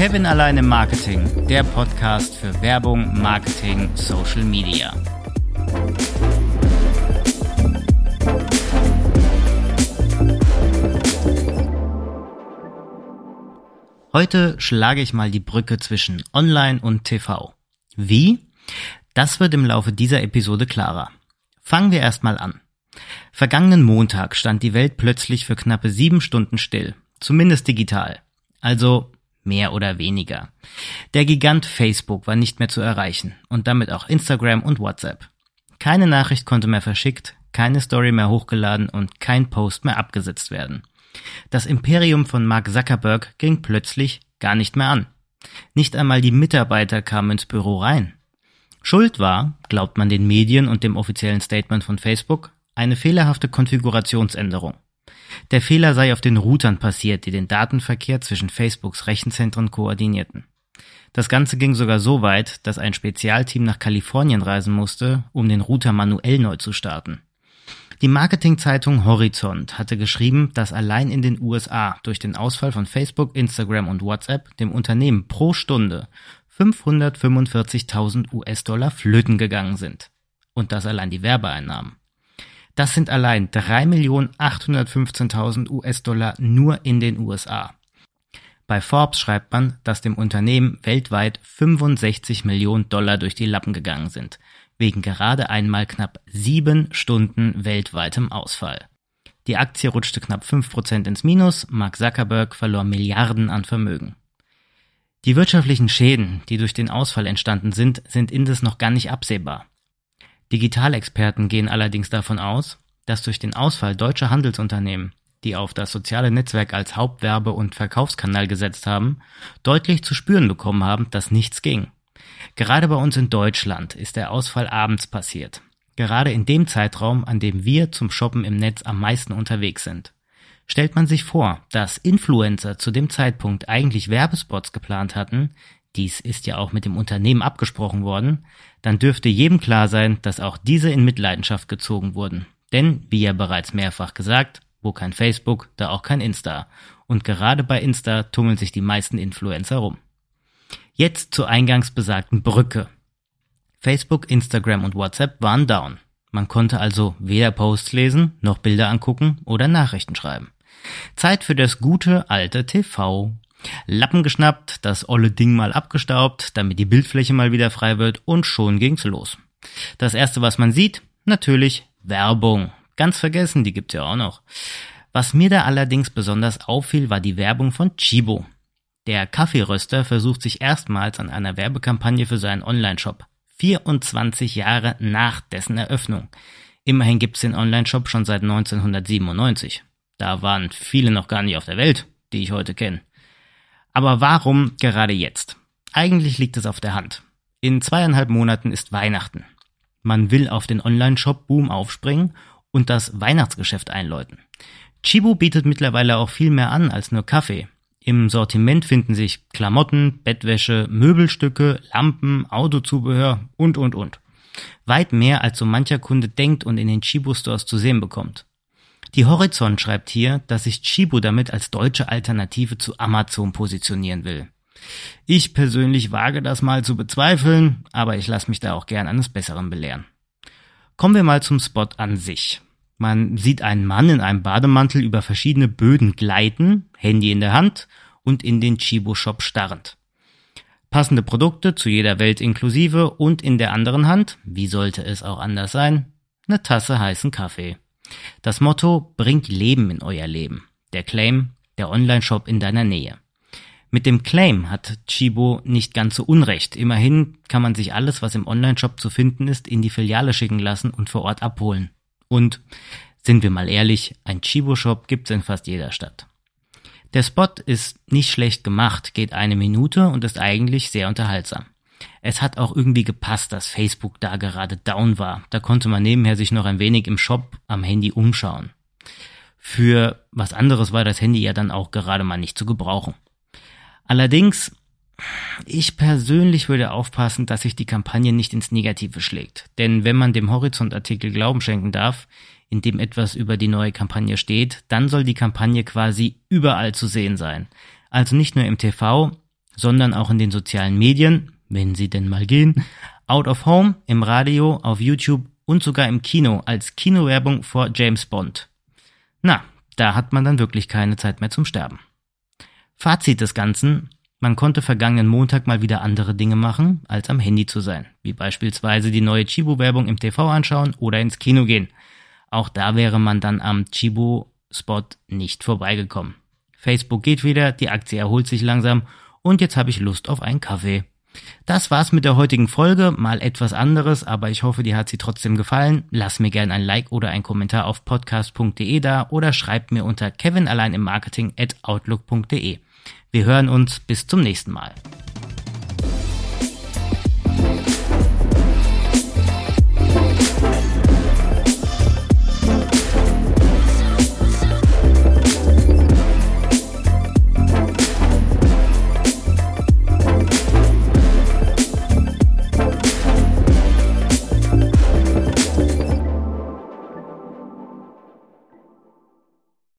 Kevin allein im Marketing, der Podcast für Werbung, Marketing, Social Media. Heute schlage ich mal die Brücke zwischen Online und TV. Wie? Das wird im Laufe dieser Episode klarer. Fangen wir erstmal an. Vergangenen Montag stand die Welt plötzlich für knappe sieben Stunden still, zumindest digital. Also mehr oder weniger. Der Gigant Facebook war nicht mehr zu erreichen und damit auch Instagram und WhatsApp. Keine Nachricht konnte mehr verschickt, keine Story mehr hochgeladen und kein Post mehr abgesetzt werden. Das Imperium von Mark Zuckerberg ging plötzlich gar nicht mehr an. Nicht einmal die Mitarbeiter kamen ins Büro rein. Schuld war, glaubt man den Medien und dem offiziellen Statement von Facebook, eine fehlerhafte Konfigurationsänderung. Der Fehler sei auf den Routern passiert, die den Datenverkehr zwischen Facebooks Rechenzentren koordinierten. Das Ganze ging sogar so weit, dass ein Spezialteam nach Kalifornien reisen musste, um den Router manuell neu zu starten. Die Marketingzeitung Horizont hatte geschrieben, dass allein in den USA durch den Ausfall von Facebook, Instagram und WhatsApp dem Unternehmen pro Stunde 545.000 US-Dollar flöten gegangen sind. Und das allein die Werbeeinnahmen. Das sind allein 3.815.000 US-Dollar nur in den USA. Bei Forbes schreibt man, dass dem Unternehmen weltweit 65 Millionen Dollar durch die Lappen gegangen sind, wegen gerade einmal knapp sieben Stunden weltweitem Ausfall. Die Aktie rutschte knapp 5% ins Minus, Mark Zuckerberg verlor Milliarden an Vermögen. Die wirtschaftlichen Schäden, die durch den Ausfall entstanden sind, sind indes noch gar nicht absehbar. Digitalexperten gehen allerdings davon aus, dass durch den Ausfall deutscher Handelsunternehmen, die auf das soziale Netzwerk als Hauptwerbe- und Verkaufskanal gesetzt haben, deutlich zu spüren bekommen haben, dass nichts ging. Gerade bei uns in Deutschland ist der Ausfall abends passiert. Gerade in dem Zeitraum, an dem wir zum Shoppen im Netz am meisten unterwegs sind. Stellt man sich vor, dass Influencer zu dem Zeitpunkt eigentlich Werbespots geplant hatten, dies ist ja auch mit dem Unternehmen abgesprochen worden, dann dürfte jedem klar sein, dass auch diese in Mitleidenschaft gezogen wurden. Denn, wie ja bereits mehrfach gesagt, wo kein Facebook, da auch kein Insta. Und gerade bei Insta tummeln sich die meisten Influencer rum. Jetzt zur eingangs besagten Brücke. Facebook, Instagram und WhatsApp waren down. Man konnte also weder Posts lesen, noch Bilder angucken oder Nachrichten schreiben. Zeit für das gute alte TV. Lappen geschnappt, das olle Ding mal abgestaubt, damit die Bildfläche mal wieder frei wird und schon ging's los. Das erste, was man sieht, natürlich Werbung. Ganz vergessen, die gibt's ja auch noch. Was mir da allerdings besonders auffiel, war die Werbung von Chibo. Der Kaffeeröster versucht sich erstmals an einer Werbekampagne für seinen Online-Shop. 24 Jahre nach dessen Eröffnung. Immerhin gibt's den Online-Shop schon seit 1997. Da waren viele noch gar nicht auf der Welt, die ich heute kenne. Aber warum gerade jetzt? Eigentlich liegt es auf der Hand. In zweieinhalb Monaten ist Weihnachten. Man will auf den Online-Shop-Boom aufspringen und das Weihnachtsgeschäft einläuten. Chibo bietet mittlerweile auch viel mehr an als nur Kaffee. Im Sortiment finden sich Klamotten, Bettwäsche, Möbelstücke, Lampen, Autozubehör und, und, und. Weit mehr als so mancher Kunde denkt und in den Chibo-Stores zu sehen bekommt. Die Horizont schreibt hier, dass sich Chibo damit als deutsche Alternative zu Amazon positionieren will. Ich persönlich wage das mal zu bezweifeln, aber ich lasse mich da auch gern eines Besseren belehren. Kommen wir mal zum Spot an sich. Man sieht einen Mann in einem Bademantel über verschiedene Böden gleiten, Handy in der Hand und in den Chibo-Shop starrend. Passende Produkte zu jeder Welt inklusive und in der anderen Hand, wie sollte es auch anders sein, eine Tasse heißen Kaffee. Das Motto bringt Leben in euer Leben. Der Claim, der Online-Shop in deiner Nähe. Mit dem Claim hat Chibo nicht ganz so unrecht. Immerhin kann man sich alles, was im Online-Shop zu finden ist, in die Filiale schicken lassen und vor Ort abholen. Und sind wir mal ehrlich, ein Chibo-Shop gibt's in fast jeder Stadt. Der Spot ist nicht schlecht gemacht, geht eine Minute und ist eigentlich sehr unterhaltsam. Es hat auch irgendwie gepasst, dass Facebook da gerade down war. Da konnte man nebenher sich noch ein wenig im Shop am Handy umschauen. Für was anderes war das Handy ja dann auch gerade mal nicht zu gebrauchen. Allerdings ich persönlich würde aufpassen, dass sich die Kampagne nicht ins Negative schlägt. Denn wenn man dem Horizont-Artikel Glauben schenken darf, in dem etwas über die neue Kampagne steht, dann soll die Kampagne quasi überall zu sehen sein. Also nicht nur im TV, sondern auch in den sozialen Medien, wenn sie denn mal gehen, out of home, im Radio, auf YouTube und sogar im Kino als Kinowerbung vor James Bond. Na, da hat man dann wirklich keine Zeit mehr zum Sterben. Fazit des Ganzen, man konnte vergangenen Montag mal wieder andere Dinge machen, als am Handy zu sein, wie beispielsweise die neue Chibo-Werbung im TV anschauen oder ins Kino gehen. Auch da wäre man dann am Chibo-Spot nicht vorbeigekommen. Facebook geht wieder, die Aktie erholt sich langsam und jetzt habe ich Lust auf einen Kaffee. Das war's mit der heutigen Folge, mal etwas anderes, aber ich hoffe, dir hat sie trotzdem gefallen. Lass mir gerne ein Like oder ein Kommentar auf podcast.de da oder schreib mir unter kevinalleinim Marketing at outlook.de. Wir hören uns bis zum nächsten Mal.